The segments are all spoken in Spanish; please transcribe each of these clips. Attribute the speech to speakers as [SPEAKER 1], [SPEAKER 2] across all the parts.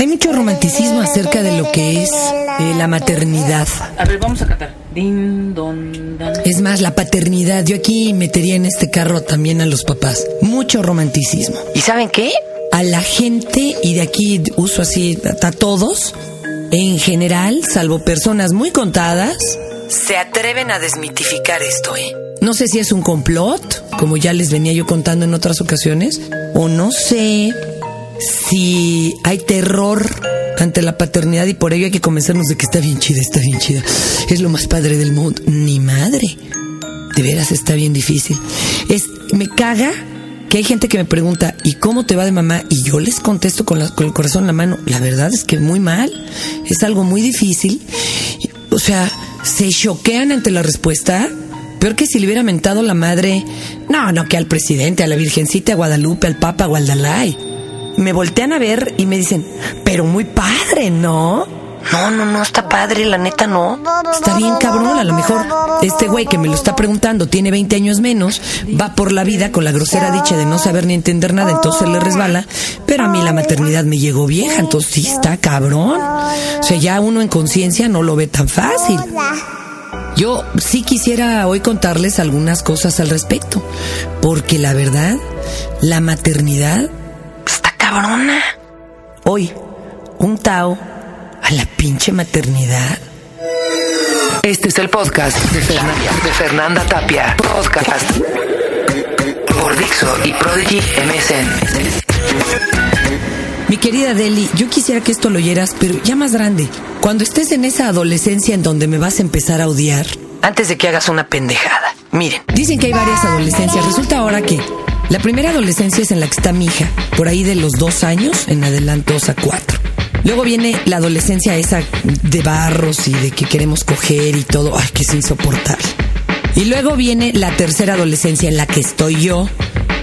[SPEAKER 1] Hay mucho romanticismo acerca de lo que es eh, la maternidad.
[SPEAKER 2] A ver, vamos a cantar. Din, don, dan.
[SPEAKER 1] Es más, la paternidad. Yo aquí metería en este carro también a los papás. Mucho romanticismo.
[SPEAKER 2] ¿Y saben qué?
[SPEAKER 1] A la gente, y de aquí uso así a todos, en general, salvo personas muy contadas, se atreven a desmitificar esto, ¿eh? No sé si es un complot, como ya les venía yo contando en otras ocasiones, o no sé si hay terror ante la paternidad y por ello hay que convencernos de que está bien chida, está bien chida. Es lo más padre del mundo. Ni madre. De veras está bien difícil. Es, me caga que hay gente que me pregunta, ¿y cómo te va de mamá? Y yo les contesto con, la- con el corazón en la mano. La verdad es que muy mal. Es algo muy difícil. O sea, se choquean ante la respuesta. Peor que si le hubiera mentado la madre. No, no, que al presidente, a la Virgencita, a Guadalupe, al Papa, a Gualdalay. Me voltean a ver y me dicen, pero muy padre, ¿no? No, no, no, está padre, la neta no. Está bien cabrón, a lo mejor este güey que me lo está preguntando tiene 20 años menos, va por la vida con la grosera dicha de no saber ni entender nada, entonces le resbala, pero a mí la maternidad me llegó vieja, entonces sí está cabrón. O sea, ya uno en conciencia no lo ve tan fácil. Yo sí quisiera hoy contarles algunas cosas al respecto, porque la verdad, la maternidad cabrona. Hoy, un Tao a la pinche maternidad.
[SPEAKER 3] Este es el podcast de Fernanda, de Fernanda Tapia. Podcast por Dixo y Prodigy MSN.
[SPEAKER 1] Mi querida Deli, yo quisiera que esto lo oyeras, pero ya más grande. Cuando estés en esa adolescencia en donde me vas a empezar a odiar,
[SPEAKER 3] Antes de que hagas una pendejada.
[SPEAKER 1] Miren, dicen que hay varias adolescencias. Resulta ahora que la primera adolescencia es en la que está mi hija, por ahí de los dos años en adelante, dos a cuatro. Luego viene la adolescencia esa de barros y de que queremos coger y todo. Ay, que es insoportable. Y luego viene la tercera adolescencia en la que estoy yo,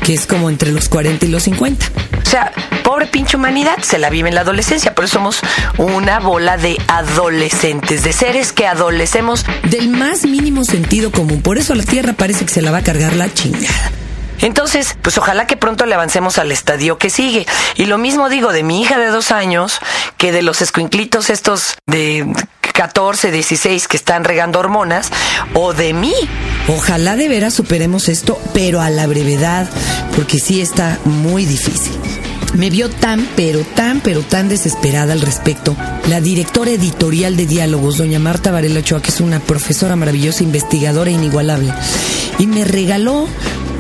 [SPEAKER 1] que es como entre los 40 y los 50.
[SPEAKER 3] O sea, pobre pinche humanidad, se la vive en la adolescencia. Por eso somos una bola de adolescentes, de seres que adolecemos.
[SPEAKER 1] Del más mínimo sentido común. Por eso la Tierra parece que se la va a cargar la chingada.
[SPEAKER 3] Entonces, pues ojalá que pronto le avancemos al estadio que sigue. Y lo mismo digo de mi hija de dos años, que de los escuinclitos estos de 14, 16 que están regando hormonas, o de mí.
[SPEAKER 1] Ojalá de veras superemos esto, pero a la brevedad, porque sí está muy difícil. Me vio tan, pero tan, pero tan desesperada al respecto. La directora editorial de Diálogos, doña Marta Varela Ochoa, que es una profesora maravillosa, investigadora e inigualable, y me regaló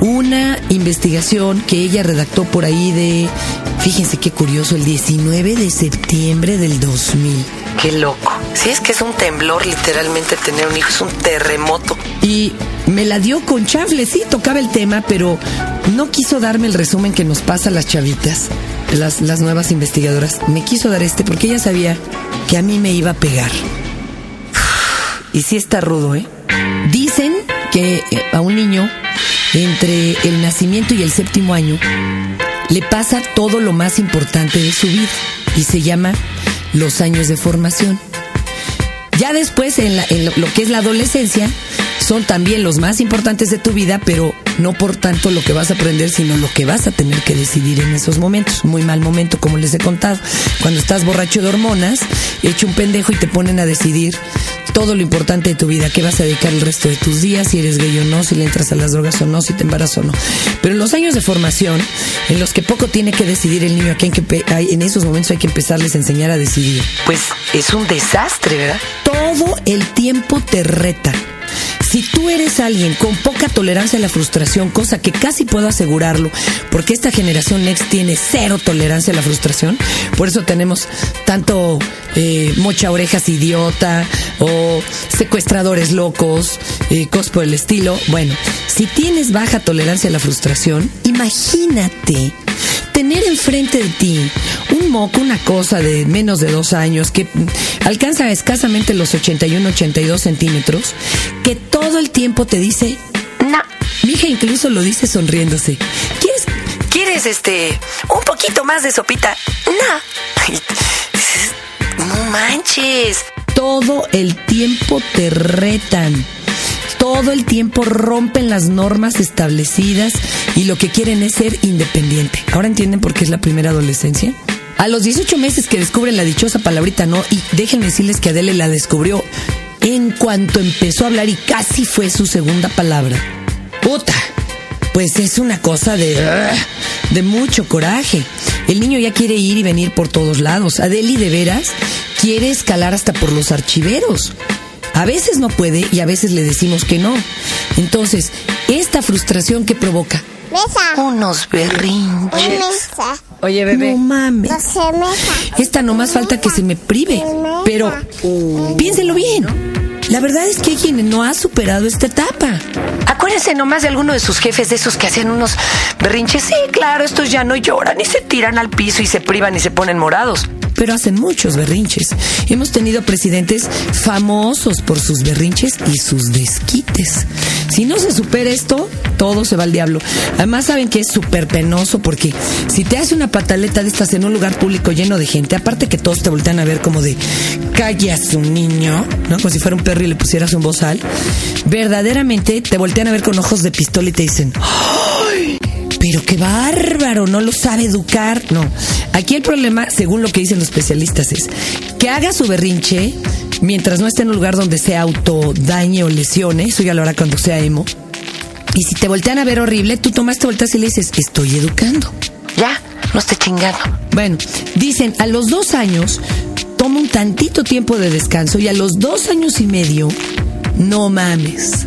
[SPEAKER 1] una investigación que ella redactó por ahí de, fíjense qué curioso, el 19 de septiembre del 2000.
[SPEAKER 3] Qué loco. Si es que es un temblor literalmente tener un hijo, es un terremoto.
[SPEAKER 1] Y me la dio con chafle, sí, tocaba el tema, pero no quiso darme el resumen que nos pasa a las chavitas, las, las nuevas investigadoras. Me quiso dar este porque ella sabía que a mí me iba a pegar. Y sí está rudo, ¿eh? Dicen que eh, a un niño, entre el nacimiento y el séptimo año, le pasa todo lo más importante de su vida y se llama los años de formación. Ya después, en, lo que es la adolescencia, son también los más importantes de tu vida, pero no por tanto lo que vas a aprender, sino lo que vas a tener que decidir en esos momentos. Muy mal momento, como les he contado. Cuando estás borracho de hormonas, hecho un pendejo y te ponen a decidir todo lo importante de tu vida, qué vas a dedicar el resto de tus días, si eres gay o no, si le entras a las drogas o no, si te embarazas o no. Pero en los años de formación, en los que poco tiene que decidir el niño, que hay- en esos momentos hay que empezarles a enseñar a decidir.
[SPEAKER 3] Pues es un desastre, ¿verdad?
[SPEAKER 1] Todo el tiempo te reta. Si tú eres alguien con poca tolerancia a la frustración, cosa que casi puedo asegurarlo, porque esta generación Next tiene cero tolerancia a la frustración, por eso tenemos tanto eh, mocha orejas idiota o secuestradores locos, eh, cosas por el estilo. Bueno, si tienes baja tolerancia a la frustración, imagínate tener enfrente de ti un moco, una cosa de menos de dos años que alcanza escasamente los 81, 82 centímetros, que todo el tiempo te dice, no. Mi hija incluso lo dice sonriéndose. ¿Quieres?
[SPEAKER 3] ¿Quieres este un poquito más de sopita? No. No manches.
[SPEAKER 1] Todo el tiempo te retan. Todo el tiempo rompen las normas establecidas y lo que quieren es ser independiente. ¿Ahora entienden por qué es la primera adolescencia? A los 18 meses que descubren la dichosa palabrita no, y déjenme decirles que Adele la descubrió en cuanto empezó a hablar y casi fue su segunda palabra. Puta, pues es una cosa de, de mucho coraje. El niño ya quiere ir y venir por todos lados. Adeli de veras quiere escalar hasta por los archiveros. A veces no puede y a veces le decimos que no. Entonces, esta frustración que provoca
[SPEAKER 4] Mesa.
[SPEAKER 3] Unos berrinches.
[SPEAKER 4] Mesa.
[SPEAKER 2] Oye, bebé.
[SPEAKER 1] No mames.
[SPEAKER 4] No sé, mesa.
[SPEAKER 1] Esta no más falta que se me prive. Pero piénselo bien. La verdad es que hay quien no ha superado esta etapa.
[SPEAKER 3] Acuérdense nomás de alguno de sus jefes, de esos que hacían unos berrinches. Sí, claro, estos ya no lloran y se tiran al piso y se privan y se ponen morados.
[SPEAKER 1] Pero hacen muchos berrinches. Hemos tenido presidentes famosos por sus berrinches y sus desquites. Si no se supera esto, todo se va al diablo. Además saben que es súper penoso porque si te hace una pataleta de estas en un lugar público lleno de gente, aparte que todos te voltean a ver como de calla a su niño, ¿no? Como si fuera un perro y le pusieras un bozal, verdaderamente te voltean a ver con ojos de pistola y te dicen, ¡ay! Pero qué bárbaro, no lo sabe educar. No, aquí el problema, según lo que dicen los especialistas, es que haga su berrinche mientras no esté en un lugar donde se autodañe o lesione, eso ya lo hará cuando sea emo. Y si te voltean a ver horrible, tú tomas, te volteas y le dices, estoy educando.
[SPEAKER 3] Ya, no esté chingando.
[SPEAKER 1] Bueno, dicen, a los dos años toma un tantito tiempo de descanso y a los dos años y medio, no mames,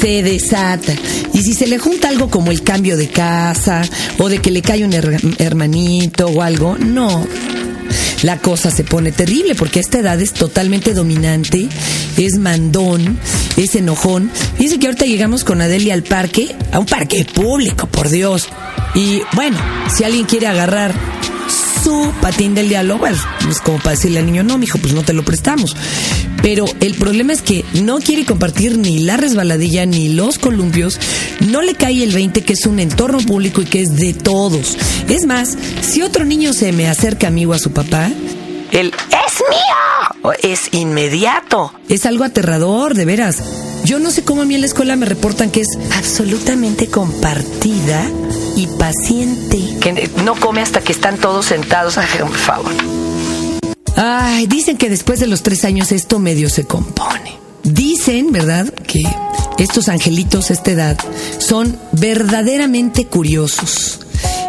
[SPEAKER 1] se desata. Y si se le junta algo como el cambio de casa o de que le cae un her- hermanito o algo, no. La cosa se pone terrible porque a esta edad es totalmente dominante, es mandón, es enojón. Dice que ahorita llegamos con Adelia al parque, a un parque público, por Dios. Y bueno, si alguien quiere agarrar su patín del diablo, bueno, es como para decirle al niño, no, mijo, pues no te lo prestamos. Pero el problema es que no quiere compartir ni la resbaladilla ni los columpios, no le cae el 20 que es un entorno público y que es de todos. Es más, si otro niño se me acerca amigo a su papá,
[SPEAKER 3] El es mío es inmediato.
[SPEAKER 1] es algo aterrador, de veras. Yo no sé cómo a mí en la escuela me reportan que es absolutamente compartida y paciente.
[SPEAKER 3] Que no come hasta que están todos sentados. Ay, por favor.
[SPEAKER 1] Ay, dicen que después de los tres años esto medio se compone. Dicen, ¿verdad?, que estos angelitos a esta edad son verdaderamente curiosos.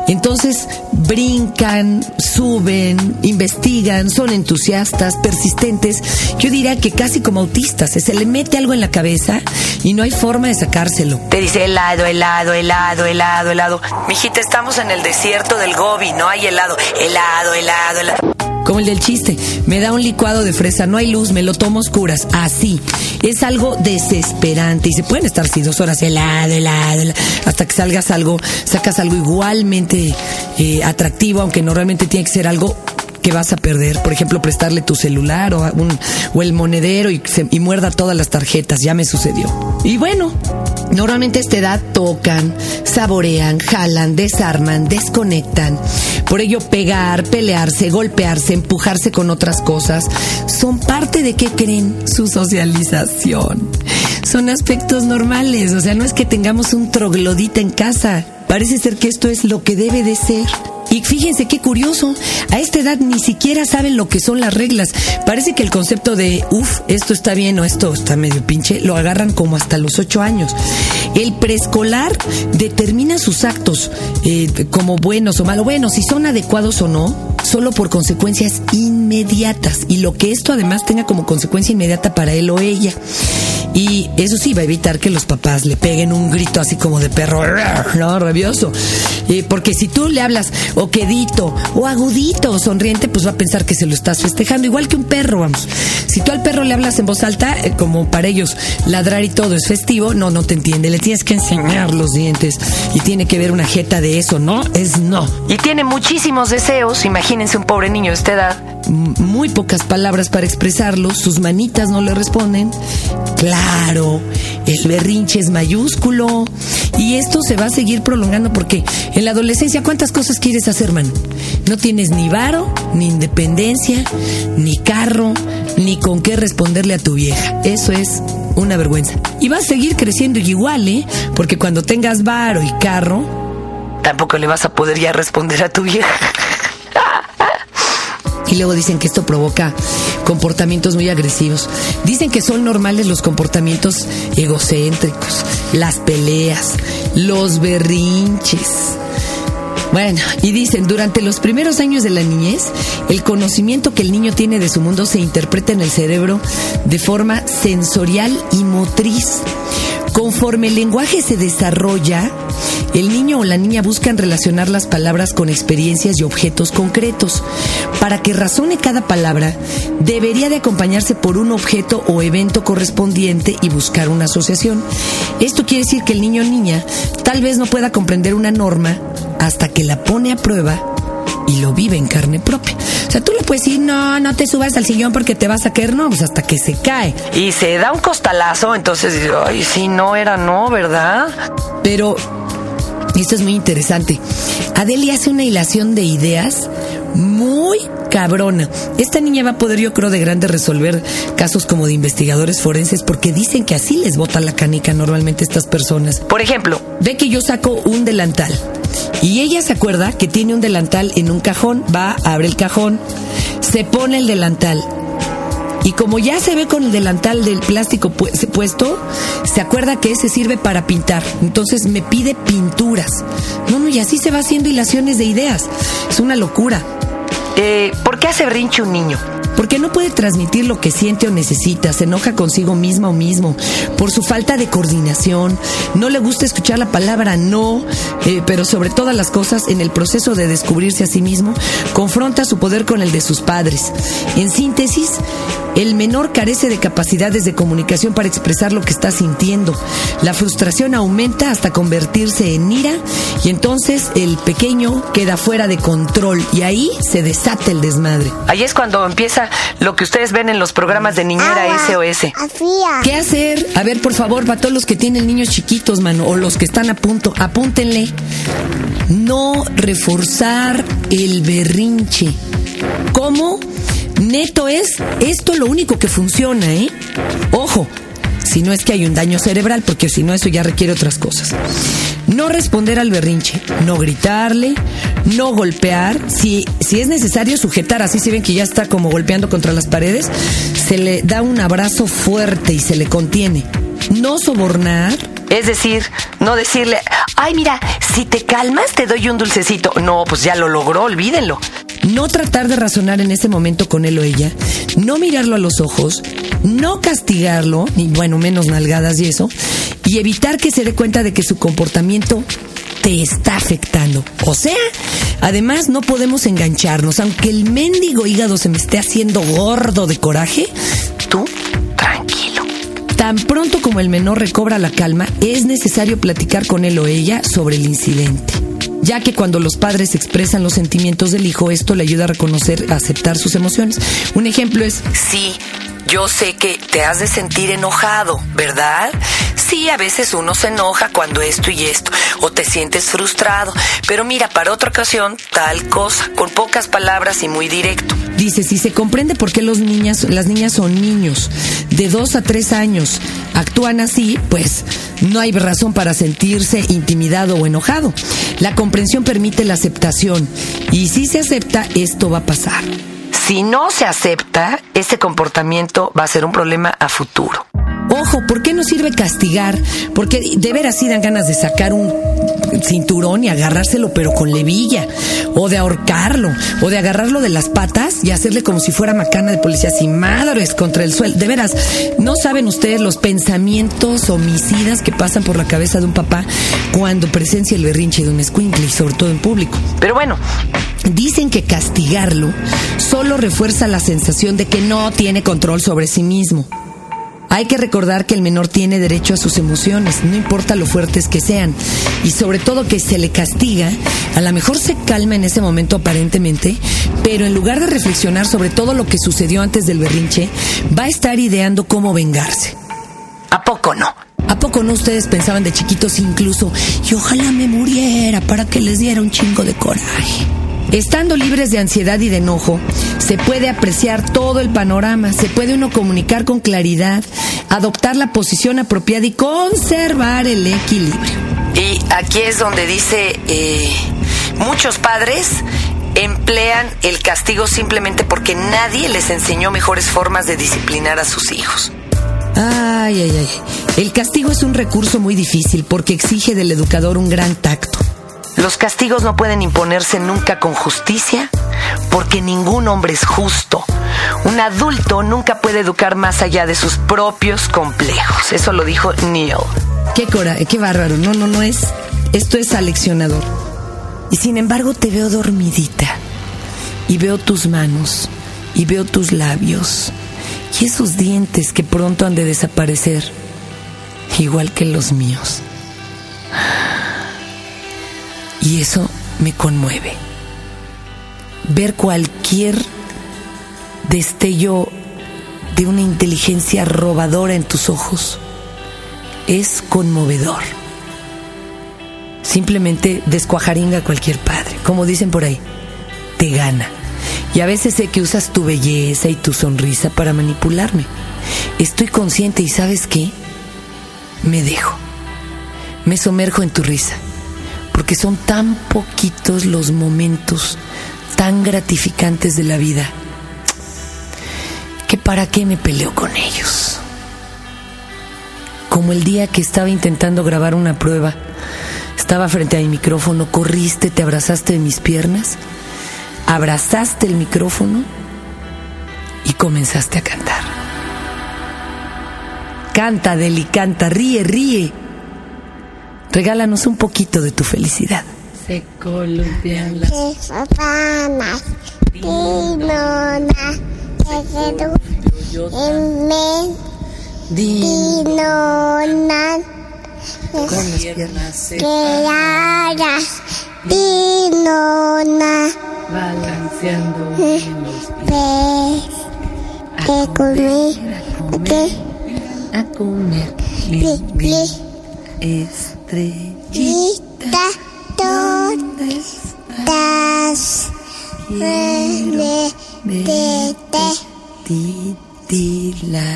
[SPEAKER 1] Entonces brincan, suben, investigan, son entusiastas, persistentes. Yo diría que casi como autistas, se le mete algo en la cabeza y no hay forma de sacárselo.
[SPEAKER 3] Te dice helado, helado, helado, helado, helado. Mijita, estamos en el desierto del Gobi, no hay helado. Helado, helado, helado.
[SPEAKER 1] Como el del chiste, me da un licuado de fresa, no hay luz, me lo tomo oscuras, así. Es algo desesperante y se pueden estar así dos horas helado, helado, hasta que salgas algo, sacas algo igualmente eh, atractivo, aunque normalmente tiene que ser algo que vas a perder. Por ejemplo, prestarle tu celular o, un, o el monedero y muerda todas las tarjetas, ya me sucedió. Y bueno, Normalmente a esta edad tocan, saborean, jalan, desarman, desconectan. Por ello pegar, pelearse, golpearse, empujarse con otras cosas son parte de qué creen su socialización. Son aspectos normales, o sea, no es que tengamos un troglodita en casa. Parece ser que esto es lo que debe de ser. Y fíjense qué curioso, a esta edad ni siquiera saben lo que son las reglas. Parece que el concepto de, uff, esto está bien o esto está medio pinche, lo agarran como hasta los ocho años. El preescolar determina sus actos eh, como buenos o malos, bueno, si son adecuados o no, solo por consecuencias inmediatas. Y lo que esto además tenga como consecuencia inmediata para él o ella. Y eso sí va a evitar que los papás le peguen un grito así como de perro, no, rabioso. Eh, porque si tú le hablas o quedito, o agudito, o sonriente, pues va a pensar que se lo estás festejando, igual que un perro, vamos. Si tú al perro le hablas en voz alta, eh, como para ellos ladrar y todo es festivo, no, no te entiende. Le tienes que enseñar los dientes y tiene que ver una jeta de eso, ¿no? Es no.
[SPEAKER 3] Y tiene muchísimos deseos. Imagínense un pobre niño de esta edad.
[SPEAKER 1] Muy pocas palabras para expresarlos, sus manitas no le responden. Claro, el berrinche es mayúsculo y esto se va a seguir prolongando porque en la adolescencia ¿cuántas cosas quieres hacer, man? No tienes ni varo, ni independencia, ni carro, ni con qué responderle a tu vieja. Eso es una vergüenza. Y vas a seguir creciendo igual, ¿eh? Porque cuando tengas varo y carro,
[SPEAKER 3] Tampoco le vas a poder ya responder a tu vieja.
[SPEAKER 1] Y luego dicen que esto provoca comportamientos muy agresivos. Dicen que son normales los comportamientos egocéntricos, las peleas, los berrinches. Bueno, y dicen, durante los primeros años de la niñez, el conocimiento que el niño tiene de su mundo se interpreta en el cerebro de forma sensorial y motriz. Conforme el lenguaje se desarrolla, el niño o la niña buscan relacionar las palabras con experiencias y objetos concretos. Para que razone cada palabra, debería de acompañarse por un objeto o evento correspondiente y buscar una asociación. Esto quiere decir que el niño o niña tal vez no pueda comprender una norma hasta que la pone a prueba y lo vive en carne propia. O sea, tú le puedes decir, no, no te subas al sillón porque te vas a caer, no, pues hasta que se cae.
[SPEAKER 3] Y se da un costalazo, entonces, ay, sí, no era no, ¿verdad?
[SPEAKER 1] Pero esto es muy interesante. Adelia hace una hilación de ideas muy cabrona. Esta niña va a poder, yo creo, de grande resolver casos como de investigadores forenses porque dicen que así les bota la canica normalmente a estas personas.
[SPEAKER 3] Por ejemplo,
[SPEAKER 1] Ve que yo saco un delantal y ella se acuerda que tiene un delantal en un cajón, va, abre el cajón, se pone el delantal. Y como ya se ve con el delantal del plástico pu- puesto, se acuerda que ese sirve para pintar. Entonces me pide pinturas. No, no, y así se va haciendo hilaciones de ideas. Es una locura.
[SPEAKER 3] eh, ¿por qué hace brinche un niño?
[SPEAKER 1] Porque no puede transmitir lo que siente o necesita, se enoja consigo misma o mismo, por su falta de coordinación, no le gusta escuchar la palabra no, eh, pero sobre todas las cosas, en el proceso de descubrirse a sí mismo, confronta su poder con el de sus padres. En síntesis, el menor carece de capacidades de comunicación para expresar lo que está sintiendo. La frustración aumenta hasta convertirse en ira y entonces el pequeño queda fuera de control y ahí se desata el desmadre.
[SPEAKER 3] Ahí es cuando empieza lo que ustedes ven en los programas de niñera SOS.
[SPEAKER 4] Afía.
[SPEAKER 1] ¿Qué hacer? A ver, por favor, para todos los que tienen niños chiquitos, mano, o los que están a punto, apúntenle. No reforzar el berrinche. ¿Cómo? Neto es esto lo único que funciona, ¿eh? Ojo, si no es que hay un daño cerebral, porque si no eso ya requiere otras cosas. No responder al berrinche, no gritarle, no golpear, si, si es necesario sujetar, así si ven que ya está como golpeando contra las paredes, se le da un abrazo fuerte y se le contiene. No sobornar,
[SPEAKER 3] Es decir, no decirle, ay, mira, si te calmas te doy un dulcecito. No, pues ya lo logró, olvídenlo.
[SPEAKER 1] No tratar de razonar en ese momento con él o ella, no mirarlo a los ojos, no castigarlo, ni bueno, menos nalgadas y eso, y evitar que se dé cuenta de que su comportamiento te está afectando. O sea, además no podemos engancharnos, aunque el mendigo hígado se me esté haciendo gordo de coraje,
[SPEAKER 3] Tú, tranquilo.
[SPEAKER 1] Tan pronto como el menor recobra la calma, es necesario platicar con él o ella sobre el incidente. Ya que cuando los padres expresan los sentimientos del hijo, esto le ayuda a reconocer, a aceptar sus emociones. Un ejemplo es,
[SPEAKER 3] Sí, yo sé que te has de sentir enojado, ¿verdad? Sí, a veces uno se enoja cuando esto y esto, o te sientes frustrado, pero mira, para otra ocasión, tal cosa, con pocas palabras y muy directo.
[SPEAKER 1] dice, si se comprende por qué los niñas, las niñas son niños de dos a tres años actúan así, pues no hay razón para sentirse intimidado o enojado. La comprensión permite la aceptación y si se acepta, esto va a pasar.
[SPEAKER 3] Si no se acepta, ese comportamiento va a ser un problema a futuro.
[SPEAKER 1] Ojo, ¿por qué no sirve castigar? Porque de veras sí dan ganas de sacar un cinturón y agarrárselo, pero con levilla, o de ahorcarlo, o de agarrarlo de las patas y hacerle como si fuera macana de policía, así madres contra el suelo. De veras, no saben ustedes los pensamientos homicidas que pasan por la cabeza de un papá cuando presencia el berrinche de un escuincle, sobre todo en público.
[SPEAKER 3] Pero bueno,
[SPEAKER 1] Dicen que castigarlo solo refuerza la sensación de que no tiene control sobre sí mismo. Hay que recordar que el menor tiene derecho a sus emociones, no importa lo fuertes que sean. Y sobre todo que se le castiga, a lo mejor se calma en ese momento aparentemente, pero en lugar de reflexionar sobre todo lo que sucedió antes del berrinche, va a estar ideando cómo vengarse.
[SPEAKER 3] ¿a poco no?
[SPEAKER 1] ¿A poco no ustedes pensaban de chiquitos incluso, y ojalá me muriera para que les diera un chingo de coraje? Estando libres de ansiedad y de enojo, se puede apreciar todo el panorama, se puede uno comunicar con claridad, adoptar la posición apropiada y conservar el equilibrio.
[SPEAKER 3] Y aquí es donde dice, eh, muchos padres emplean el castigo simplemente porque nadie les enseñó mejores formas de disciplinar a sus hijos.
[SPEAKER 1] Ay, ay, ay. El castigo es un recurso muy difícil porque exige del educador un gran tacto.
[SPEAKER 3] Los castigos no pueden imponerse nunca con justicia porque ningún hombre es justo. Un adulto nunca puede educar más allá de sus propios complejos. Eso lo dijo Neil.
[SPEAKER 1] Qué cora, qué bárbaro. No, no, no es. Esto es aleccionador. Y sin embargo te veo dormidita. Y veo tus manos. Y veo tus labios. Y esos dientes que pronto han de desaparecer. Igual que los míos. Y eso me conmueve. Ver cualquier destello de una inteligencia robadora en tus ojos es conmovedor. Simplemente descuajaringa a cualquier padre, como dicen por ahí, te gana. Y a veces sé que usas tu belleza y tu sonrisa para manipularme. Estoy consciente y sabes qué? Me dejo. Me sumerjo en tu risa. Porque son tan poquitos los momentos tan gratificantes de la vida que para qué me peleo con ellos. Como el día que estaba intentando grabar una prueba, estaba frente a mi micrófono, corriste, te abrazaste de mis piernas, abrazaste el micrófono y comenzaste a cantar. Canta, Deli, canta, ríe, ríe. Regálanos un poquito de tu felicidad.
[SPEAKER 2] Se columpian las
[SPEAKER 4] Panas, Dinona, Tejeru, Emen, Dinona,
[SPEAKER 1] Con las piernas se
[SPEAKER 4] Quedaras, Dinona,
[SPEAKER 2] balanceando en los
[SPEAKER 4] comí, que
[SPEAKER 2] a comer. Estrellita,
[SPEAKER 4] Ita, Todas, Rene, Tete,
[SPEAKER 2] titila,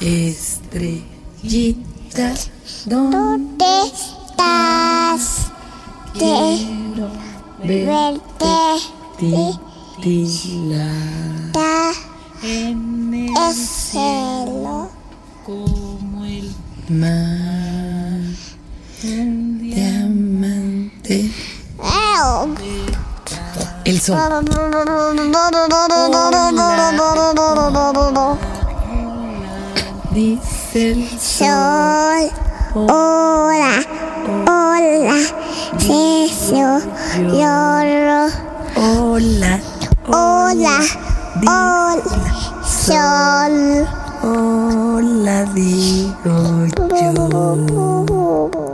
[SPEAKER 2] estrellita, ¿dónde
[SPEAKER 4] ¿Dónde estás?
[SPEAKER 2] quiero ver?
[SPEAKER 4] Verte,
[SPEAKER 2] Titila, en el
[SPEAKER 4] cielo.
[SPEAKER 2] como el mar, un diamante.
[SPEAKER 1] El sol.
[SPEAKER 2] Dice el
[SPEAKER 4] Sol, hola, hola, eso, lloro,
[SPEAKER 1] Hola,
[SPEAKER 4] hola, hola, sol.
[SPEAKER 1] hola, digo yo.